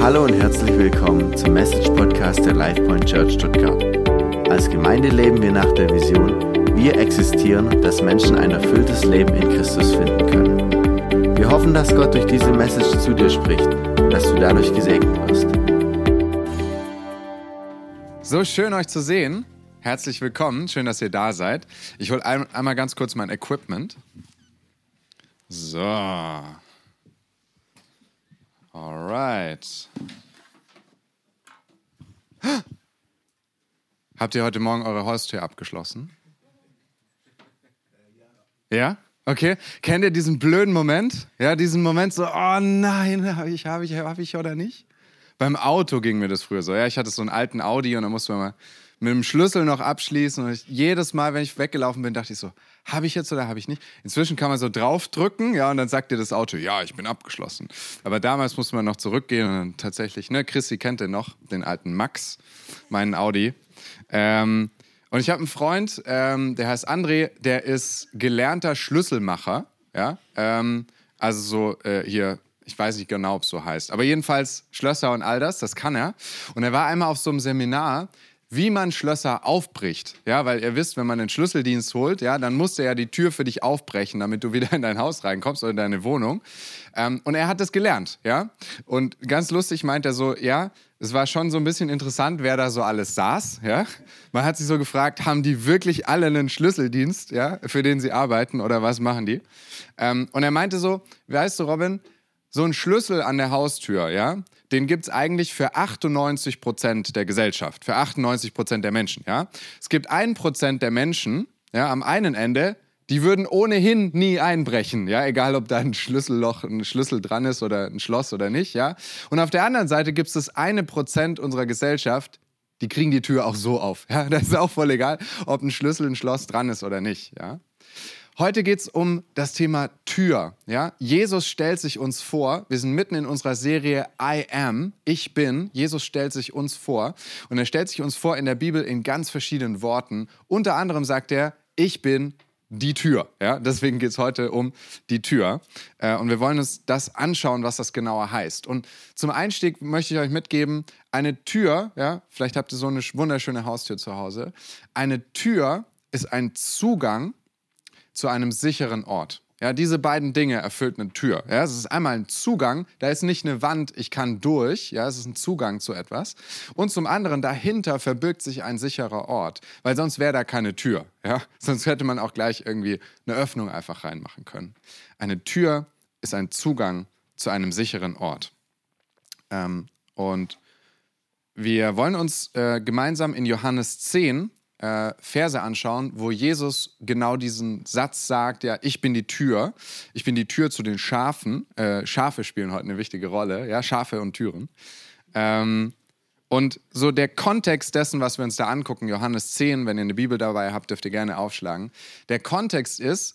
Hallo und herzlich willkommen zum Message Podcast der LifePoint Church Stuttgart. Als Gemeinde leben wir nach der Vision, wir existieren, dass Menschen ein erfülltes Leben in Christus finden können. Wir hoffen, dass Gott durch diese Message zu dir spricht und dass du dadurch gesegnet wirst. So schön euch zu sehen. Herzlich willkommen, schön, dass ihr da seid. Ich hole ein, einmal ganz kurz mein Equipment. So. Alright. Habt ihr heute Morgen eure Haustür abgeschlossen? Ja? Okay. Kennt ihr diesen blöden Moment? Ja, diesen Moment so, oh nein, habe ich, habe ich, habe ich oder nicht? Beim Auto ging mir das früher so. Ja, ich hatte so einen alten Audi und da musste man mal mit dem Schlüssel noch abschließen. Und ich, jedes Mal, wenn ich weggelaufen bin, dachte ich so, habe ich jetzt oder habe ich nicht? Inzwischen kann man so draufdrücken, ja, und dann sagt dir das Auto, ja, ich bin abgeschlossen. Aber damals musste man noch zurückgehen und dann tatsächlich, ne, Chrissy kennt den noch, den alten Max, meinen Audi. Ähm, und ich habe einen Freund, ähm, der heißt André, der ist gelernter Schlüsselmacher, ja, ähm, also so äh, hier ich weiß nicht genau, ob es so heißt. Aber jedenfalls Schlösser und all das, das kann er. Und er war einmal auf so einem Seminar, wie man Schlösser aufbricht. Ja, weil ihr wisst, wenn man einen Schlüsseldienst holt, ja, dann muss der ja die Tür für dich aufbrechen, damit du wieder in dein Haus reinkommst oder in deine Wohnung. Ähm, und er hat das gelernt, ja. Und ganz lustig meint er so, ja, es war schon so ein bisschen interessant, wer da so alles saß, ja. Man hat sich so gefragt, haben die wirklich alle einen Schlüsseldienst, ja, für den sie arbeiten oder was machen die? Ähm, und er meinte so, weißt du, Robin, so ein Schlüssel an der Haustür, ja, den gibt es eigentlich für 98 Prozent der Gesellschaft, für 98 Prozent der Menschen. Ja? Es gibt ein Prozent der Menschen ja, am einen Ende, die würden ohnehin nie einbrechen, ja, egal ob da ein Schlüsselloch, ein Schlüssel dran ist oder ein Schloss oder nicht, ja. Und auf der anderen Seite gibt es das eine Prozent unserer Gesellschaft, die kriegen die Tür auch so auf, ja. Das ist auch voll egal, ob ein Schlüssel, ein Schloss dran ist oder nicht, ja. Heute geht es um das Thema Tür. Ja? Jesus stellt sich uns vor. Wir sind mitten in unserer Serie I am, ich bin. Jesus stellt sich uns vor. Und er stellt sich uns vor in der Bibel in ganz verschiedenen Worten. Unter anderem sagt er, ich bin die Tür. Ja? Deswegen geht es heute um die Tür. Äh, und wir wollen uns das anschauen, was das genauer heißt. Und zum Einstieg möchte ich euch mitgeben, eine Tür, ja, vielleicht habt ihr so eine wunderschöne Haustür zu Hause, eine Tür ist ein Zugang zu einem sicheren Ort. Ja, diese beiden Dinge erfüllt eine Tür. Ja, es ist einmal ein Zugang, da ist nicht eine Wand, ich kann durch, ja, es ist ein Zugang zu etwas. Und zum anderen, dahinter verbirgt sich ein sicherer Ort, weil sonst wäre da keine Tür. Ja? Sonst hätte man auch gleich irgendwie eine Öffnung einfach reinmachen können. Eine Tür ist ein Zugang zu einem sicheren Ort. Ähm, und wir wollen uns äh, gemeinsam in Johannes 10 äh, Verse anschauen, wo Jesus genau diesen Satz sagt, ja, ich bin die Tür, ich bin die Tür zu den Schafen. Äh, Schafe spielen heute eine wichtige Rolle, ja, Schafe und Türen. Ähm, und so der Kontext dessen, was wir uns da angucken, Johannes 10, wenn ihr eine Bibel dabei habt, dürft ihr gerne aufschlagen. Der Kontext ist,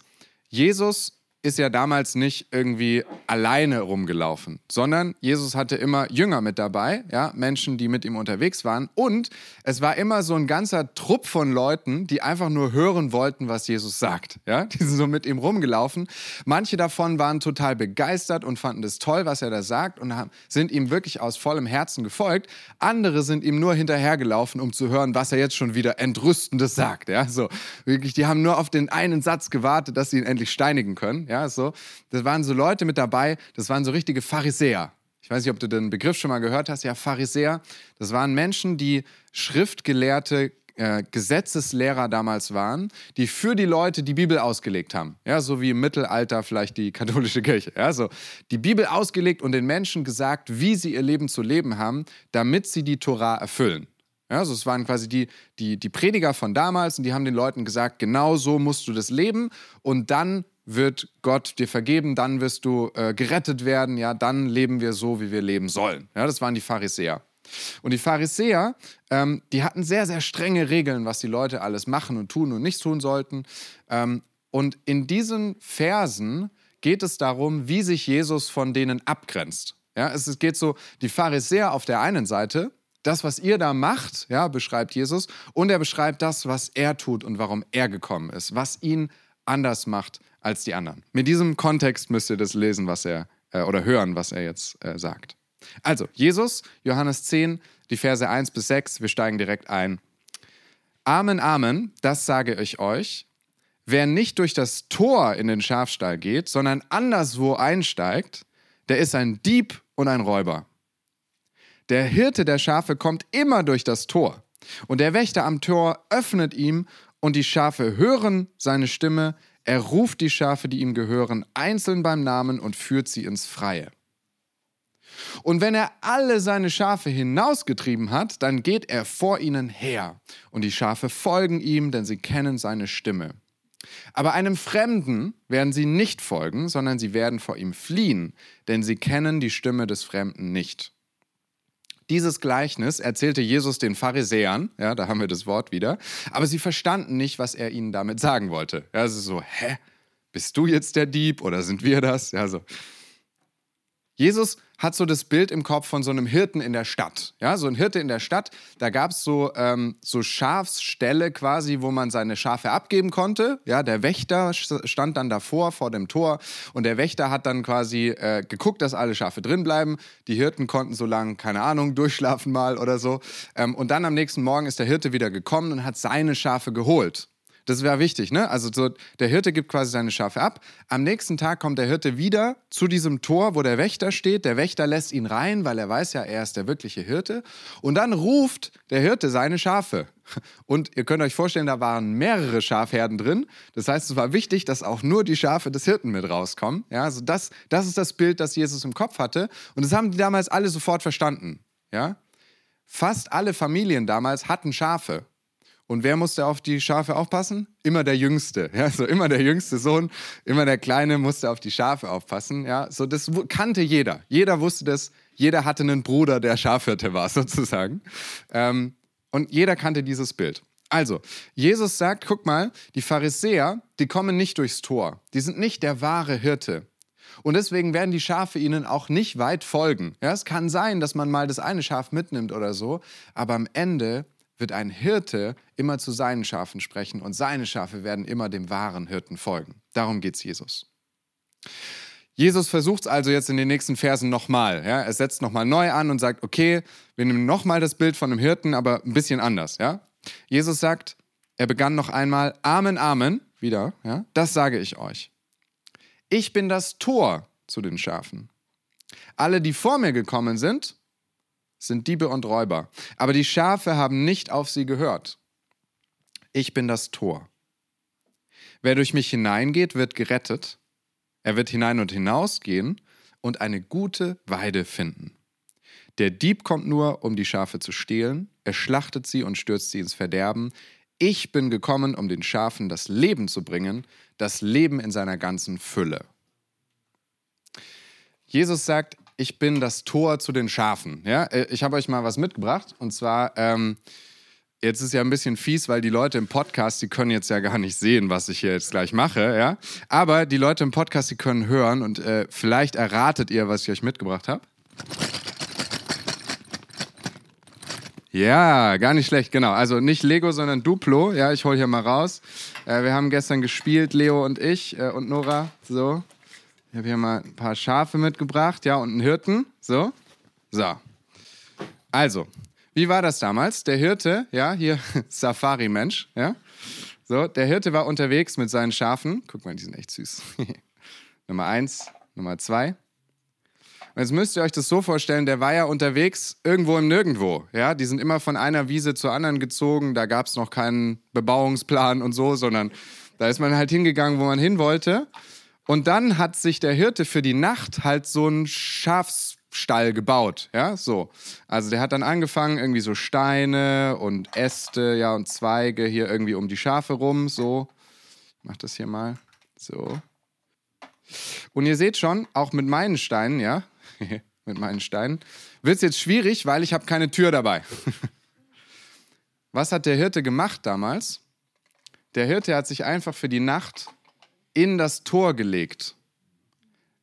Jesus ist ja damals nicht irgendwie alleine rumgelaufen, sondern Jesus hatte immer Jünger mit dabei, ja, Menschen, die mit ihm unterwegs waren. Und es war immer so ein ganzer Trupp von Leuten, die einfach nur hören wollten, was Jesus sagt. Ja, die sind so mit ihm rumgelaufen. Manche davon waren total begeistert und fanden es toll, was er da sagt und sind ihm wirklich aus vollem Herzen gefolgt. Andere sind ihm nur hinterhergelaufen, um zu hören, was er jetzt schon wieder Entrüstendes sagt. Ja, so wirklich, die haben nur auf den einen Satz gewartet, dass sie ihn endlich steinigen können. Ja, so. Das waren so Leute mit dabei, das waren so richtige Pharisäer. Ich weiß nicht, ob du den Begriff schon mal gehört hast. Ja, Pharisäer, das waren Menschen, die schriftgelehrte äh, Gesetzeslehrer damals waren, die für die Leute die Bibel ausgelegt haben. Ja, so wie im Mittelalter vielleicht die katholische Kirche. Ja, so die Bibel ausgelegt und den Menschen gesagt, wie sie ihr Leben zu leben haben, damit sie die Tora erfüllen. Ja, also es waren quasi die, die, die Prediger von damals und die haben den Leuten gesagt, genau so musst du das leben und dann wird Gott dir vergeben, dann wirst du äh, gerettet werden, ja, dann leben wir so, wie wir leben sollen. Ja, das waren die Pharisäer. Und die Pharisäer, ähm, die hatten sehr, sehr strenge Regeln, was die Leute alles machen und tun und nicht tun sollten. Ähm, und in diesen Versen geht es darum, wie sich Jesus von denen abgrenzt. Ja, es geht so, die Pharisäer auf der einen Seite, das, was ihr da macht, ja, beschreibt Jesus, und er beschreibt das, was er tut und warum er gekommen ist, was ihn anders macht als die anderen. Mit diesem Kontext müsst ihr das lesen, was er äh, oder hören, was er jetzt äh, sagt. Also, Jesus, Johannes 10, die Verse 1 bis 6, wir steigen direkt ein. Amen, Amen, das sage ich euch. Wer nicht durch das Tor in den Schafstall geht, sondern anderswo einsteigt, der ist ein Dieb und ein Räuber. Der Hirte der Schafe kommt immer durch das Tor. Und der Wächter am Tor öffnet ihm, und die Schafe hören seine Stimme. Er ruft die Schafe, die ihm gehören, einzeln beim Namen und führt sie ins Freie. Und wenn er alle seine Schafe hinausgetrieben hat, dann geht er vor ihnen her. Und die Schafe folgen ihm, denn sie kennen seine Stimme. Aber einem Fremden werden sie nicht folgen, sondern sie werden vor ihm fliehen, denn sie kennen die Stimme des Fremden nicht. Dieses Gleichnis erzählte Jesus den Pharisäern, ja, da haben wir das Wort wieder, aber sie verstanden nicht, was er ihnen damit sagen wollte. Ja, ist so, hä, bist du jetzt der Dieb oder sind wir das? Ja, so. Jesus hat so das Bild im Kopf von so einem Hirten in der Stadt. Ja, so ein Hirte in der Stadt, da gab es so, ähm, so Schafsställe quasi, wo man seine Schafe abgeben konnte. Ja, der Wächter stand dann davor, vor dem Tor und der Wächter hat dann quasi äh, geguckt, dass alle Schafe drin bleiben. Die Hirten konnten so lange, keine Ahnung, durchschlafen mal oder so. Ähm, und dann am nächsten Morgen ist der Hirte wieder gekommen und hat seine Schafe geholt. Das wäre wichtig, ne? Also so, der Hirte gibt quasi seine Schafe ab. Am nächsten Tag kommt der Hirte wieder zu diesem Tor, wo der Wächter steht. Der Wächter lässt ihn rein, weil er weiß ja, er ist der wirkliche Hirte. Und dann ruft der Hirte seine Schafe. Und ihr könnt euch vorstellen, da waren mehrere Schafherden drin. Das heißt, es war wichtig, dass auch nur die Schafe des Hirten mit rauskommen. Ja, also das, das ist das Bild, das Jesus im Kopf hatte. Und das haben die damals alle sofort verstanden. Ja? Fast alle Familien damals hatten Schafe. Und wer musste auf die Schafe aufpassen? Immer der Jüngste. Ja, so immer der jüngste Sohn, immer der Kleine musste auf die Schafe aufpassen. Ja, so das kannte jeder. Jeder wusste das. Jeder hatte einen Bruder, der Schafhirte war, sozusagen. Ähm, und jeder kannte dieses Bild. Also, Jesus sagt: guck mal, die Pharisäer, die kommen nicht durchs Tor. Die sind nicht der wahre Hirte. Und deswegen werden die Schafe ihnen auch nicht weit folgen. Ja, es kann sein, dass man mal das eine Schaf mitnimmt oder so, aber am Ende wird ein Hirte immer zu seinen Schafen sprechen und seine Schafe werden immer dem wahren Hirten folgen. Darum geht es Jesus. Jesus versucht es also jetzt in den nächsten Versen nochmal. Ja? Er setzt nochmal neu an und sagt, okay, wir nehmen nochmal das Bild von einem Hirten, aber ein bisschen anders. Ja? Jesus sagt, er begann noch einmal, Amen, Amen, wieder, ja? das sage ich euch. Ich bin das Tor zu den Schafen. Alle, die vor mir gekommen sind, sind Diebe und Räuber. Aber die Schafe haben nicht auf sie gehört. Ich bin das Tor. Wer durch mich hineingeht, wird gerettet. Er wird hinein und hinausgehen und eine gute Weide finden. Der Dieb kommt nur, um die Schafe zu stehlen. Er schlachtet sie und stürzt sie ins Verderben. Ich bin gekommen, um den Schafen das Leben zu bringen, das Leben in seiner ganzen Fülle. Jesus sagt, ich bin das Tor zu den Schafen. Ja? Äh, ich habe euch mal was mitgebracht. Und zwar, ähm, jetzt ist ja ein bisschen fies, weil die Leute im Podcast, die können jetzt ja gar nicht sehen, was ich hier jetzt gleich mache. Ja? Aber die Leute im Podcast, die können hören und äh, vielleicht erratet ihr, was ich euch mitgebracht habe. Ja, gar nicht schlecht, genau. Also nicht Lego, sondern Duplo. Ja, ich hole hier mal raus. Äh, wir haben gestern gespielt, Leo und ich äh, und Nora. So, ich habe hier mal ein paar Schafe mitgebracht, ja, und einen Hirten. So. So. Also, wie war das damals? Der Hirte, ja, hier Safari-Mensch, ja. So, der Hirte war unterwegs mit seinen Schafen. Guck mal, die sind echt süß. Nummer eins, Nummer zwei. Und jetzt müsst ihr euch das so vorstellen, der war ja unterwegs irgendwo im Nirgendwo. Ja, die sind immer von einer Wiese zur anderen gezogen. Da gab es noch keinen Bebauungsplan und so, sondern da ist man halt hingegangen, wo man hin wollte. Und dann hat sich der Hirte für die Nacht halt so einen Schafsstall gebaut, ja, so. Also der hat dann angefangen, irgendwie so Steine und Äste, ja, und Zweige hier irgendwie um die Schafe rum, so. Ich mach das hier mal, so. Und ihr seht schon, auch mit meinen Steinen, ja, mit meinen Steinen, wird es jetzt schwierig, weil ich habe keine Tür dabei. Was hat der Hirte gemacht damals? Der Hirte hat sich einfach für die Nacht in das Tor gelegt.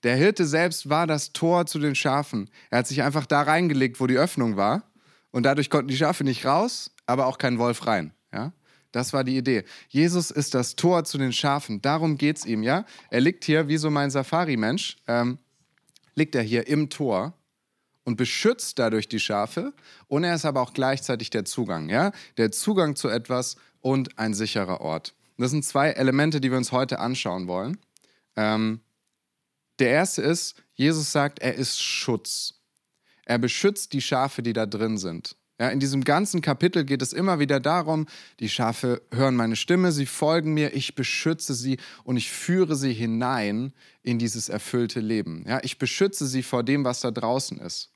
Der Hirte selbst war das Tor zu den Schafen. Er hat sich einfach da reingelegt, wo die Öffnung war. Und dadurch konnten die Schafe nicht raus, aber auch kein Wolf rein. Ja? Das war die Idee. Jesus ist das Tor zu den Schafen. Darum geht es ihm. Ja? Er liegt hier wie so mein Safari-Mensch, ähm, liegt er hier im Tor und beschützt dadurch die Schafe und er ist aber auch gleichzeitig der Zugang, ja? Der Zugang zu etwas und ein sicherer Ort. Das sind zwei Elemente, die wir uns heute anschauen wollen. Ähm, der erste ist, Jesus sagt, er ist Schutz. Er beschützt die Schafe, die da drin sind. Ja, in diesem ganzen Kapitel geht es immer wieder darum, die Schafe hören meine Stimme, sie folgen mir, ich beschütze sie und ich führe sie hinein in dieses erfüllte Leben. Ja, ich beschütze sie vor dem, was da draußen ist.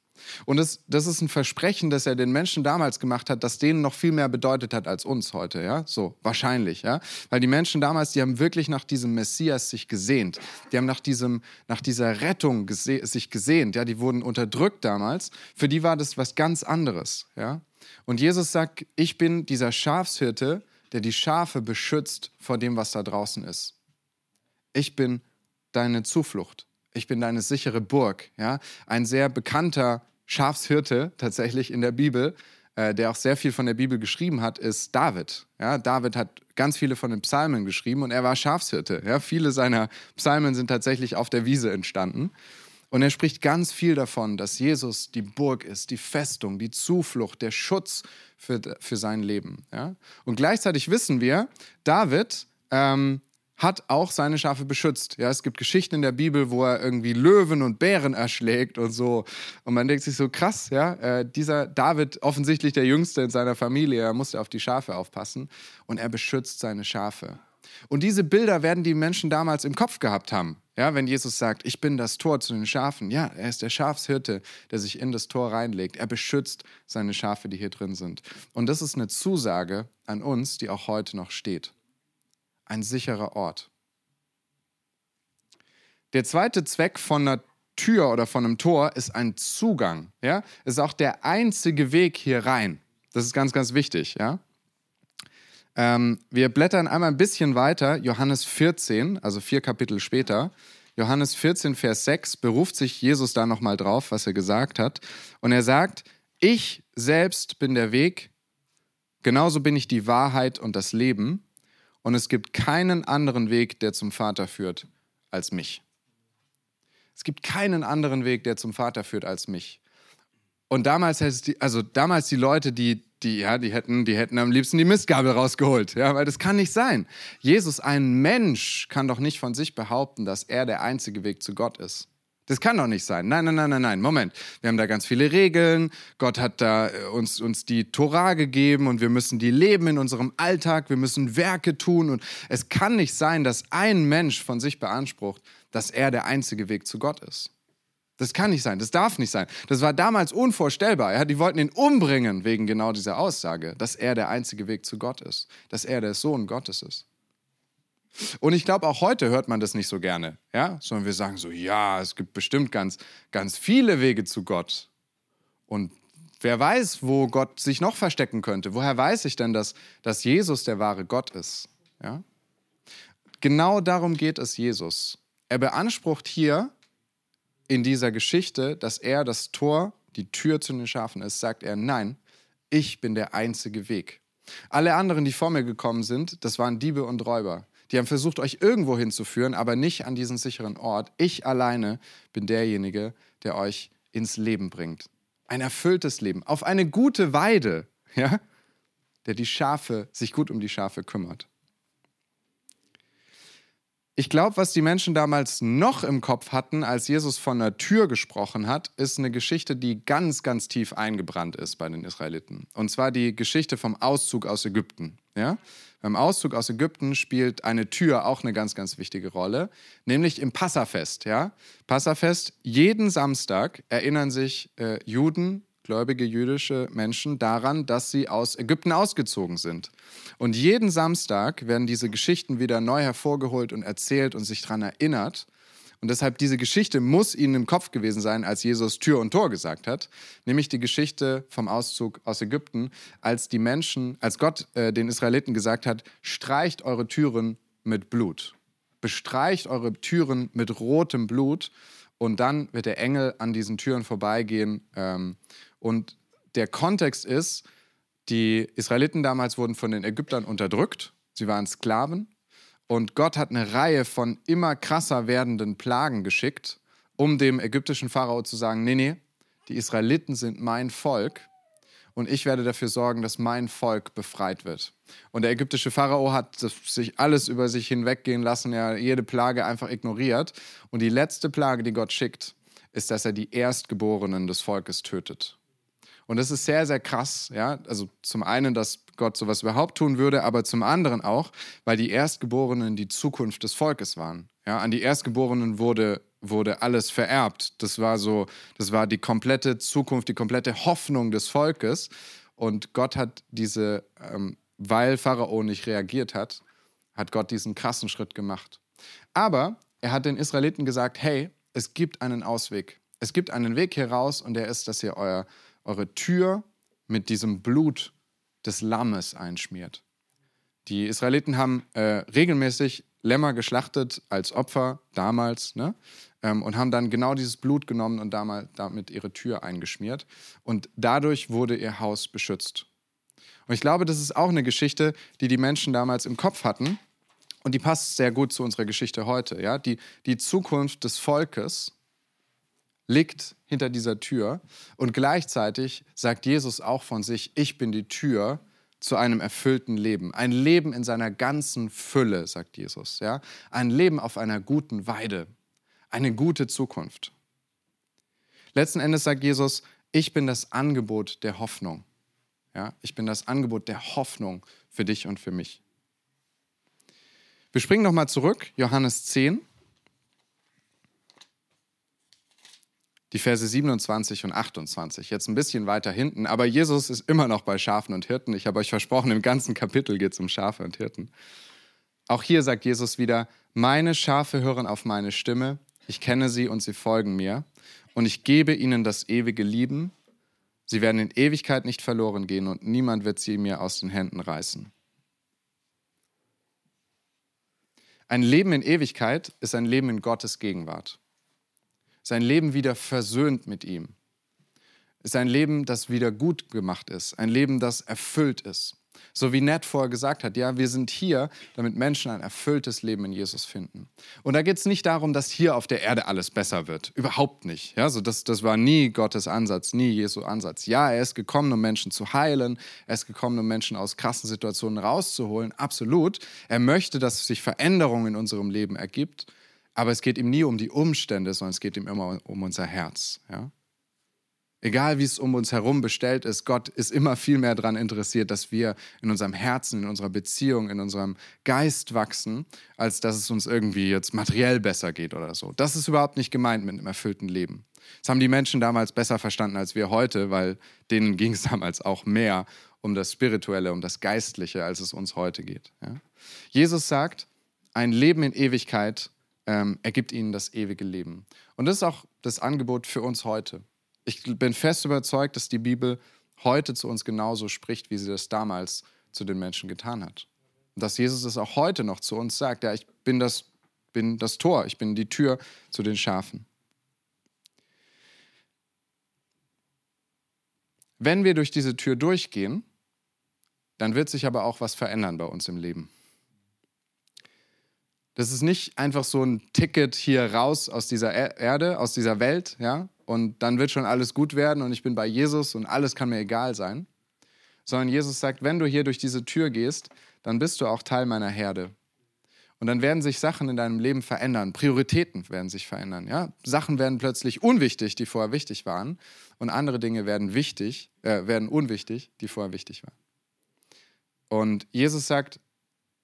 Und das, das ist ein Versprechen, das er den Menschen damals gemacht hat, das denen noch viel mehr bedeutet hat als uns heute, ja? So, wahrscheinlich, ja? Weil die Menschen damals, die haben wirklich nach diesem Messias sich gesehnt. Die haben nach, diesem, nach dieser Rettung gese sich gesehnt, ja? Die wurden unterdrückt damals. Für die war das was ganz anderes, ja? Und Jesus sagt, ich bin dieser Schafshirte, der die Schafe beschützt vor dem, was da draußen ist. Ich bin deine Zuflucht. Ich bin deine sichere Burg. Ja? Ein sehr bekannter Schafshirte tatsächlich in der Bibel, äh, der auch sehr viel von der Bibel geschrieben hat, ist David. Ja, David hat ganz viele von den Psalmen geschrieben und er war Schafshirte. Ja, viele seiner Psalmen sind tatsächlich auf der Wiese entstanden. Und er spricht ganz viel davon, dass Jesus die Burg ist, die Festung, die Zuflucht, der Schutz für, für sein Leben. Ja? Und gleichzeitig wissen wir, David ähm, hat auch seine Schafe beschützt. Ja, es gibt Geschichten in der Bibel, wo er irgendwie Löwen und Bären erschlägt und so. Und man denkt sich so, krass, ja, äh, dieser David, offensichtlich der Jüngste in seiner Familie, er musste auf die Schafe aufpassen und er beschützt seine Schafe. Und diese Bilder werden die Menschen damals im Kopf gehabt haben. Ja, wenn Jesus sagt, ich bin das Tor zu den Schafen. Ja, er ist der Schafshirte, der sich in das Tor reinlegt. Er beschützt seine Schafe, die hier drin sind. Und das ist eine Zusage an uns, die auch heute noch steht ein sicherer Ort. Der zweite Zweck von einer Tür oder von einem Tor ist ein Zugang. Ja? Ist auch der einzige Weg hier rein. Das ist ganz, ganz wichtig. Ja? Ähm, wir blättern einmal ein bisschen weiter, Johannes 14, also vier Kapitel später. Johannes 14, Vers 6 beruft sich Jesus da nochmal drauf, was er gesagt hat. Und er sagt, ich selbst bin der Weg, genauso bin ich die Wahrheit und das Leben. Und es gibt keinen anderen Weg, der zum Vater führt, als mich. Es gibt keinen anderen Weg, der zum Vater führt, als mich. Und damals, also damals die Leute, die, die, ja, die hätten, die hätten am liebsten die Mistgabel rausgeholt, ja, weil das kann nicht sein. Jesus, ein Mensch, kann doch nicht von sich behaupten, dass er der einzige Weg zu Gott ist. Das kann doch nicht sein. Nein, nein, nein, nein, nein. Moment. Wir haben da ganz viele Regeln. Gott hat da äh, uns, uns die Torah gegeben und wir müssen die leben in unserem Alltag. Wir müssen Werke tun. Und es kann nicht sein, dass ein Mensch von sich beansprucht, dass er der einzige Weg zu Gott ist. Das kann nicht sein. Das darf nicht sein. Das war damals unvorstellbar. Ja, die wollten ihn umbringen wegen genau dieser Aussage, dass er der einzige Weg zu Gott ist. Dass er der Sohn Gottes ist. Und ich glaube, auch heute hört man das nicht so gerne, ja? sondern wir sagen so, ja, es gibt bestimmt ganz, ganz viele Wege zu Gott. Und wer weiß, wo Gott sich noch verstecken könnte? Woher weiß ich denn, dass, dass Jesus der wahre Gott ist? Ja? Genau darum geht es Jesus. Er beansprucht hier in dieser Geschichte, dass er das Tor, die Tür zu den Schafen ist, sagt er, nein, ich bin der einzige Weg. Alle anderen, die vor mir gekommen sind, das waren Diebe und Räuber. Die haben versucht, euch irgendwo hinzuführen, aber nicht an diesen sicheren Ort. Ich alleine bin derjenige, der euch ins Leben bringt. Ein erfülltes Leben, auf eine gute Weide, ja? der die Schafe, sich gut um die Schafe kümmert. Ich glaube, was die Menschen damals noch im Kopf hatten, als Jesus von einer Tür gesprochen hat, ist eine Geschichte, die ganz, ganz tief eingebrannt ist bei den Israeliten. Und zwar die Geschichte vom Auszug aus Ägypten. Ja? Beim Auszug aus Ägypten spielt eine Tür auch eine ganz, ganz wichtige Rolle, nämlich im Passafest. Ja? Passafest, jeden Samstag erinnern sich äh, Juden, gläubige jüdische Menschen daran, dass sie aus Ägypten ausgezogen sind. Und jeden Samstag werden diese Geschichten wieder neu hervorgeholt und erzählt und sich daran erinnert. Und deshalb diese Geschichte muss ihnen im Kopf gewesen sein, als Jesus Tür und Tor gesagt hat, nämlich die Geschichte vom Auszug aus Ägypten, als die Menschen, als Gott äh, den Israeliten gesagt hat, streicht eure Türen mit Blut, bestreicht eure Türen mit rotem Blut und dann wird der Engel an diesen Türen vorbeigehen. Ähm, und der Kontext ist, die Israeliten damals wurden von den Ägyptern unterdrückt, sie waren Sklaven und Gott hat eine Reihe von immer krasser werdenden Plagen geschickt, um dem ägyptischen Pharao zu sagen, nee, nee, die Israeliten sind mein Volk und ich werde dafür sorgen, dass mein Volk befreit wird. Und der ägyptische Pharao hat sich alles über sich hinweggehen lassen, er jede Plage einfach ignoriert. Und die letzte Plage, die Gott schickt, ist, dass er die Erstgeborenen des Volkes tötet. Und das ist sehr, sehr krass. Ja? Also zum einen, dass Gott sowas überhaupt tun würde, aber zum anderen auch, weil die Erstgeborenen die Zukunft des Volkes waren. Ja? An die Erstgeborenen wurde wurde alles vererbt. Das war so, das war die komplette Zukunft, die komplette Hoffnung des Volkes. Und Gott hat diese, ähm, weil Pharao nicht reagiert hat, hat Gott diesen krassen Schritt gemacht. Aber er hat den Israeliten gesagt, hey, es gibt einen Ausweg. Es gibt einen Weg hier raus und der ist, dass ihr euer, eure Tür mit diesem Blut des Lammes einschmiert. Die Israeliten haben äh, regelmäßig Lämmer geschlachtet als Opfer damals. Ne? ähm, und haben dann genau dieses Blut genommen und damit ihre Tür eingeschmiert. Und dadurch wurde ihr Haus beschützt. Und ich glaube, das ist auch eine Geschichte, die die Menschen damals im Kopf hatten. Und die passt sehr gut zu unserer Geschichte heute. Ja? Die, die Zukunft des Volkes liegt hinter dieser Tür. Und gleichzeitig sagt Jesus auch von sich, ich bin die Tür zu einem erfüllten Leben. Ein Leben in seiner ganzen Fülle, sagt Jesus. Ja? Ein Leben auf einer guten Weide eine gute Zukunft. Letzten Endes sagt Jesus, ich bin das Angebot der Hoffnung. Ja, ich bin das Angebot der Hoffnung für dich und für mich. Wir springen nochmal zurück, Johannes 10, die Verse 27 und 28. Jetzt ein bisschen weiter hinten, aber Jesus ist immer noch bei Schafen und Hirten. Ich habe euch versprochen, im ganzen Kapitel geht es um Schafe und Hirten. Auch hier sagt Jesus wieder, meine Schafe hören auf meine Stimme ich kenne sie und sie folgen mir. Und ich gebe ihnen das ewige Lieben. Sie werden in Ewigkeit nicht verloren gehen und niemand wird sie mir aus den Händen reißen. Ein Leben in Ewigkeit ist ein Leben in Gottes Gegenwart. Sein Leben wieder versöhnt mit ihm. Ist ein Leben, das wieder gut gemacht ist. Ein Leben, das erfüllt ist. So wie Ned vorher gesagt hat, ja, wir sind hier, damit Menschen ein erfülltes Leben in Jesus finden. Und da geht es nicht darum, dass hier auf der Erde alles besser wird. Überhaupt nicht. Ja, so das, das war nie Gottes Ansatz, nie Jesu Ansatz. Ja, er ist gekommen, um Menschen zu heilen. Er ist gekommen, um Menschen aus krassen Situationen rauszuholen. Absolut. Er möchte, dass sich Veränderung in unserem Leben ergibt. Aber es geht ihm nie um die Umstände, sondern es geht ihm immer um unser Herz. Ja? Egal wie es um uns herum bestellt ist, Gott ist immer viel mehr daran interessiert, dass wir in unserem Herzen, in unserer Beziehung, in unserem Geist wachsen, als dass es uns irgendwie jetzt materiell besser geht oder so. Das ist überhaupt nicht gemeint mit einem erfüllten Leben. Das haben die Menschen damals besser verstanden als wir heute, weil denen ging es damals auch mehr um das Spirituelle, um das Geistliche, als es uns heute geht. Ja? Jesus sagt, ein Leben in Ewigkeit ähm, ergibt ihnen das ewige Leben. Und das ist auch das Angebot für uns heute ich bin fest überzeugt, dass die Bibel heute zu uns genauso spricht, wie sie das damals zu den Menschen getan hat. Und dass Jesus es auch heute noch zu uns sagt, ja, ich bin das, bin das Tor, ich bin die Tür zu den Schafen. Wenn wir durch diese Tür durchgehen, dann wird sich aber auch was verändern bei uns im Leben. Das ist nicht einfach so ein Ticket hier raus aus dieser Erde, aus dieser Welt, ja, und dann wird schon alles gut werden und ich bin bei Jesus und alles kann mir egal sein. Sondern Jesus sagt, wenn du hier durch diese Tür gehst, dann bist du auch Teil meiner Herde. Und dann werden sich Sachen in deinem Leben verändern, Prioritäten werden sich verändern. Ja? Sachen werden plötzlich unwichtig, die vorher wichtig waren, und andere Dinge werden wichtig, äh, werden unwichtig, die vorher wichtig waren. Und Jesus sagt,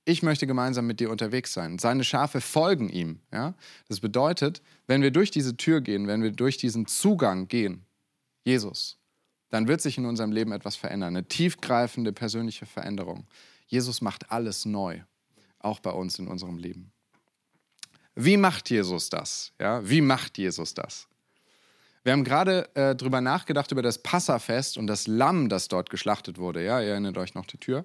ich möchte gemeinsam mit dir unterwegs sein. Seine Schafe folgen ihm. Ja? Das bedeutet, wenn wir durch diese Tür gehen, wenn wir durch diesen Zugang gehen, Jesus, dann wird sich in unserem Leben etwas verändern, eine tiefgreifende persönliche Veränderung. Jesus macht alles neu, auch bei uns in unserem Leben. Wie macht Jesus das? Ja, wie macht Jesus das? Wir haben gerade äh, darüber nachgedacht, über das Passafest und das Lamm, das dort geschlachtet wurde. Ja, ihr erinnert euch noch die Tür.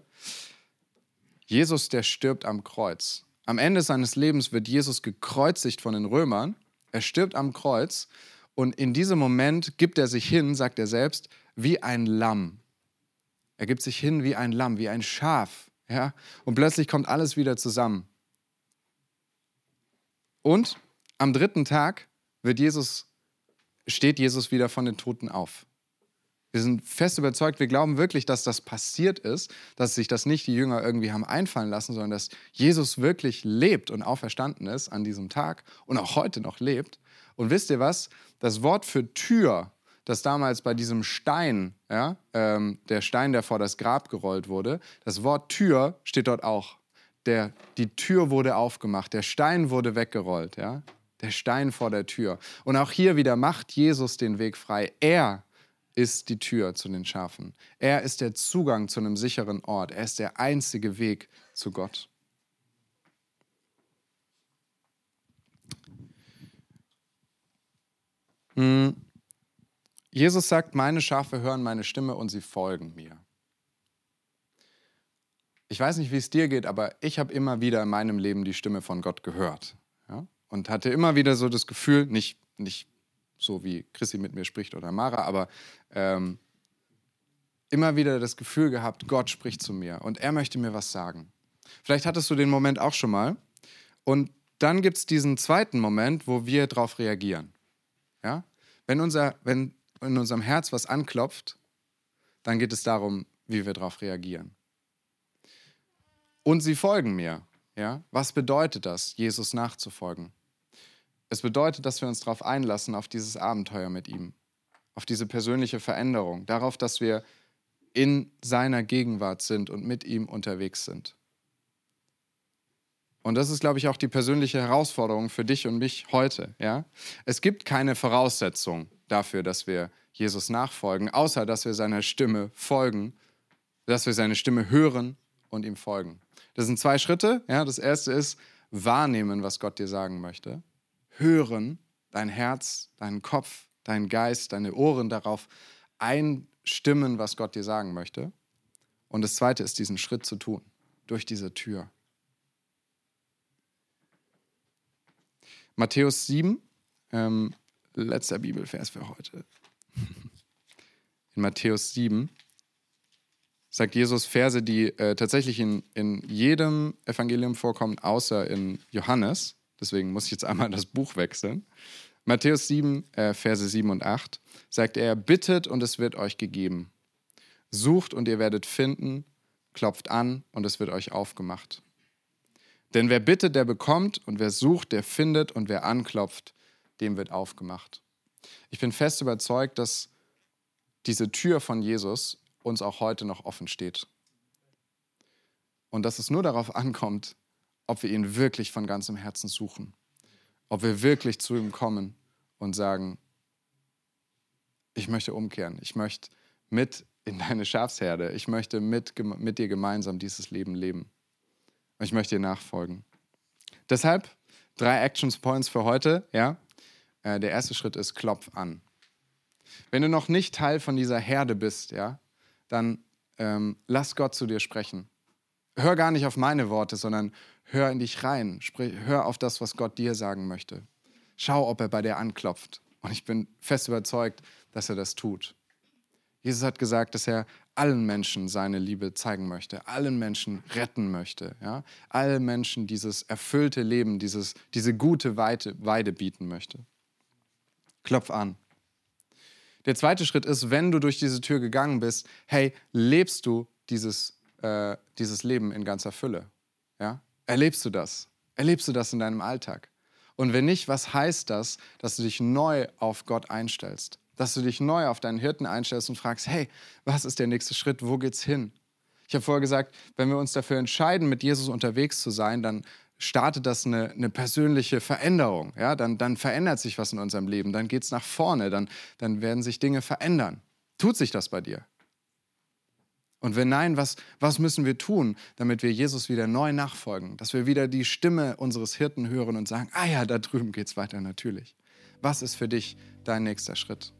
Jesus, der stirbt am Kreuz. Am Ende seines Lebens wird Jesus gekreuzigt von den Römern. Er stirbt am Kreuz und in diesem Moment gibt er sich hin, sagt er selbst, wie ein Lamm. Er gibt sich hin wie ein Lamm, wie ein Schaf. Ja? Und plötzlich kommt alles wieder zusammen. Und am dritten Tag wird Jesus steht Jesus wieder von den Toten auf. Wir sind fest überzeugt, wir glauben wirklich, dass das passiert ist, dass sich das nicht die Jünger irgendwie haben einfallen lassen, sondern dass Jesus wirklich lebt und auferstanden ist an diesem Tag und auch heute noch lebt. Und wisst ihr was? Das Wort für Tür, das damals bei diesem Stein, ja, ähm, der Stein, der vor das Grab gerollt wurde, das Wort Tür steht dort auch. Der, die Tür wurde aufgemacht, der Stein wurde weggerollt, ja, der Stein vor der Tür. Und auch hier wieder macht Jesus den Weg frei. Er ist die Tür zu den Schafen. Er ist der Zugang zu einem sicheren Ort. Er ist der einzige Weg zu Gott. Hm. Jesus sagt, meine Schafe hören meine Stimme und sie folgen mir. Ich weiß nicht, wie es dir geht, aber ich habe immer wieder in meinem Leben die Stimme von Gott gehört. Ja? Und hatte immer wieder so das Gefühl, nicht, nicht so wie Chrissy mit mir spricht oder Mara, aber ähm, immer wieder das Gefühl gehabt, Gott spricht zu mir und er möchte mir was sagen. Vielleicht hattest du den Moment auch schon mal. Und dann gibt es diesen zweiten Moment, wo wir darauf reagieren. Ja? Wenn, unser, wenn in unserem Herz was anklopft, dann geht es darum, wie wir darauf reagieren. Und sie folgen mir. Ja? Was bedeutet das, Jesus nachzufolgen? Es bedeutet, dass wir uns darauf einlassen, auf dieses Abenteuer mit ihm, auf diese persönliche Veränderung, darauf, dass wir in seiner Gegenwart sind und mit ihm unterwegs sind. Und das ist, glaube ich, auch die persönliche Herausforderung für dich und mich heute. Ja? Es gibt keine Voraussetzung dafür, dass wir Jesus nachfolgen, außer dass wir seiner Stimme folgen, dass wir seine Stimme hören und ihm folgen. Das sind zwei Schritte. Ja? Das erste ist wahrnehmen, was Gott dir sagen möchte hören, dein Herz, deinen Kopf, deinen Geist, deine Ohren darauf einstimmen, was Gott dir sagen möchte. Und das Zweite ist, diesen Schritt zu tun, durch diese Tür. Matthäus 7, ähm, letzter Bibelvers für heute. In Matthäus 7 sagt Jesus Verse, die äh, tatsächlich in, in jedem Evangelium vorkommen, außer in Johannes. Deswegen muss ich jetzt einmal das Buch wechseln. Matthäus 7, äh, Verse 7 und 8 sagt er, bittet und es wird euch gegeben. Sucht und ihr werdet finden, klopft an und es wird euch aufgemacht. Denn wer bittet, der bekommt und wer sucht, der findet und wer anklopft, dem wird aufgemacht. Ich bin fest überzeugt, dass diese Tür von Jesus uns auch heute noch offen steht. Und dass es nur darauf ankommt, ob wir ihn wirklich von ganzem Herzen suchen. Ob wir wirklich zu ihm kommen und sagen, ich möchte umkehren, ich möchte mit in deine Schafsherde, ich möchte mit, mit dir gemeinsam dieses Leben leben. Und ich möchte dir nachfolgen. Deshalb drei Action Points für heute. Ja? Äh, der erste Schritt ist, klopf an. Wenn du noch nicht Teil von dieser Herde bist, ja, dann ähm, lass Gott zu dir sprechen. Hör gar nicht auf meine Worte, sondern Hör in dich rein. Sprich, hör auf das, was Gott dir sagen möchte. Schau, ob er bei dir anklopft. Und ich bin fest überzeugt, dass er das tut. Jesus hat gesagt, dass er allen Menschen seine Liebe zeigen möchte, allen Menschen retten möchte, ja? allen Menschen dieses erfüllte Leben, dieses, diese gute Weide, Weide bieten möchte. Klopf an. Der zweite Schritt ist, wenn du durch diese Tür gegangen bist, hey, lebst du dieses, äh, dieses Leben in ganzer Fülle? Erlebst du das? Erlebst du das in deinem Alltag? Und wenn nicht, was heißt das, dass du dich neu auf Gott einstellst? Dass du dich neu auf deinen Hirten einstellst und fragst, hey, was ist der nächste Schritt? Wo geht's hin? Ich habe vorher gesagt, wenn wir uns dafür entscheiden, mit Jesus unterwegs zu sein, dann startet das eine, eine persönliche Veränderung. Ja? Dann, dann verändert sich was in unserem Leben, dann geht es nach vorne, dann, dann werden sich Dinge verändern. Tut sich das bei dir? Und wenn nein, was, was müssen wir tun, damit wir Jesus wieder neu nachfolgen? Dass wir wieder die Stimme unseres Hirten hören und sagen, ah ja, da drüben geht es weiter natürlich. Was ist für dich dein nächster Schritt?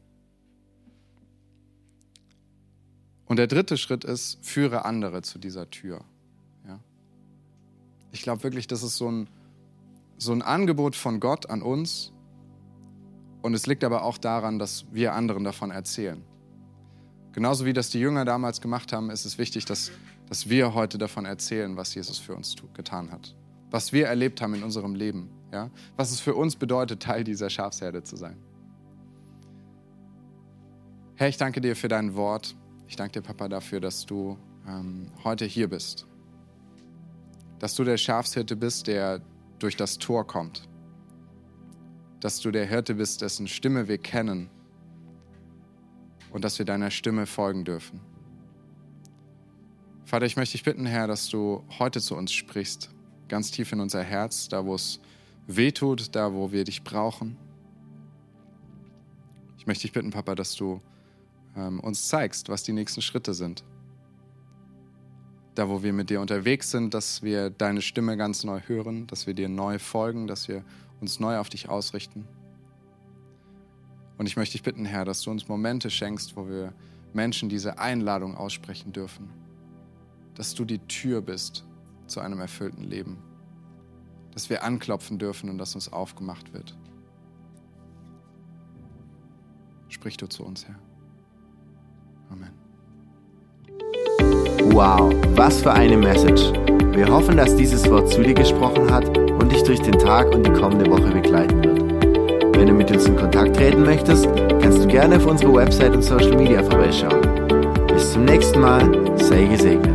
Und der dritte Schritt ist, führe andere zu dieser Tür. Ja? Ich glaube wirklich, das ist so ein, so ein Angebot von Gott an uns. Und es liegt aber auch daran, dass wir anderen davon erzählen. Genauso wie das die Jünger damals gemacht haben, ist es wichtig, dass, dass wir heute davon erzählen, was Jesus für uns getan hat. Was wir erlebt haben in unserem Leben. Ja? Was es für uns bedeutet, Teil dieser Schafsherde zu sein. Herr, ich danke dir für dein Wort. Ich danke dir, Papa, dafür, dass du ähm, heute hier bist. Dass du der Schafshirte bist, der durch das Tor kommt. Dass du der Hirte bist, dessen Stimme wir kennen und dass wir deiner Stimme folgen dürfen. Vater, ich möchte dich bitten, Herr, dass du heute zu uns sprichst, ganz tief in unser Herz, da wo es weh tut, da wo wir dich brauchen. Ich möchte dich bitten, Papa, dass du ähm, uns zeigst, was die nächsten Schritte sind. Da, wo wir mit dir unterwegs sind, dass wir deine Stimme ganz neu hören, dass wir dir neu folgen, dass wir uns neu auf dich ausrichten. Und ich möchte dich bitten, Herr, dass du uns Momente schenkst, wo wir Menschen diese Einladung aussprechen dürfen. Dass du die Tür bist zu einem erfüllten Leben. Dass wir anklopfen dürfen und dass uns aufgemacht wird. Sprich du zu uns, Herr. Amen. Wow, was für eine Message. Wir hoffen, dass dieses Wort zu dir gesprochen hat und dich durch den Tag und die kommende Woche begleiten wird. Wenn du mit uns in Kontakt treten möchtest, kannst du gerne auf unsere Website und Social Media vorbeischauen. Bis zum nächsten Mal, sei gesegnet.